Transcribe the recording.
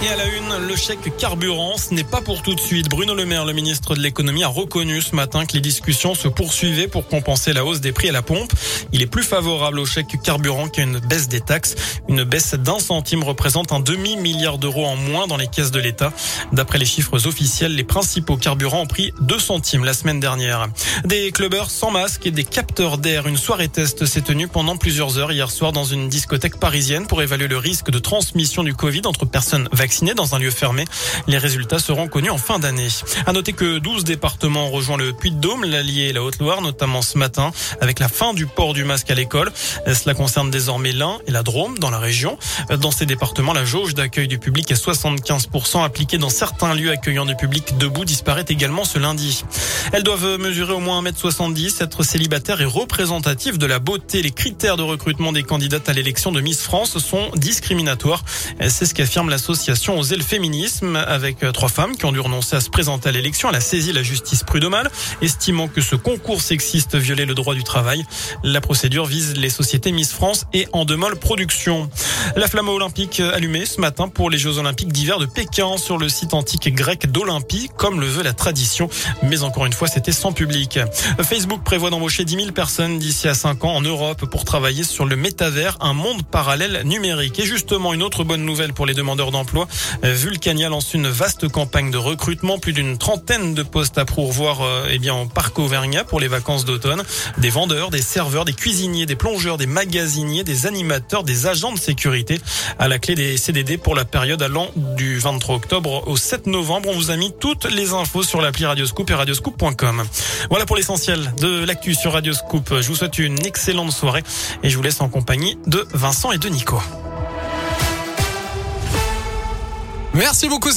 Et à la une, le chèque carburant, ce n'est pas pour tout de suite. Bruno Le Maire, le ministre de l'économie, a reconnu ce matin que les discussions se poursuivaient pour compenser la hausse des prix à la pompe. Il est plus favorable au chèque carburant qu'à une baisse des taxes. Une baisse d'un centime représente un demi-milliard d'euros en moins dans les caisses de l'État. D'après les chiffres officiels, les principaux carburants ont pris 2 centimes la semaine dernière. Des clubbers sans masque et des capteurs d'air. Une soirée test s'est tenue pendant plusieurs heures hier soir dans une discothèque parisienne pour évaluer le risque de transmission du Covid entre personnes vaccinées dans un lieu fermé. Les résultats seront connus en fin d'année. À noter que 12 départements ont rejoint le Puy-de-Dôme, l'Allier et la Haute-Loire, notamment ce matin, avec la fin du port du masque à l'école. Cela concerne désormais l'Ain et la Drôme dans la région. Dans ces départements, la jauge d'accueil du public est 75% appliquée dans certains lieux accueillant du public debout disparaît également ce lundi. Elles doivent mesurer au moins 1m70, être célibataires et représentatives de la beauté. Les critères de recrutement des candidates à l'élection de Miss France sont discriminatoires. C'est ce qu'affirme l'association Oser le féminisme avec euh, trois femmes qui ont dû renoncer à se présenter à l'élection. Elle a saisi la justice prud'homale, estimant que ce concours sexiste violait le droit du travail. La procédure vise les sociétés Miss France et Endemol Production. La flamme olympique allumée ce matin pour les Jeux olympiques d'hiver de Pékin sur le site antique grec d'Olympie, comme le veut la tradition. Mais encore une fois, c'était sans public. Facebook prévoit d'embaucher 10 000 personnes d'ici à 5 ans en Europe pour travailler sur le métavers, un monde parallèle numérique. Et justement, une autre bonne nouvelle pour les demandeurs d'emploi. Vulcania lance une vaste campagne de recrutement, plus d'une trentaine de postes à pourvoir euh, eh bien en parc Auvergnat pour les vacances d'automne. Des vendeurs, des serveurs, des cuisiniers, des plongeurs, des magasiniers, des animateurs, des agents de sécurité. À la clé des CDD pour la période allant du 23 octobre au 7 novembre. On vous a mis toutes les infos sur l'appli Radioscoop et radioscoop.com. Voilà pour l'essentiel de l'actu sur Radioscoop. Je vous souhaite une excellente soirée et je vous laisse en compagnie de Vincent et de Nico. Merci beaucoup.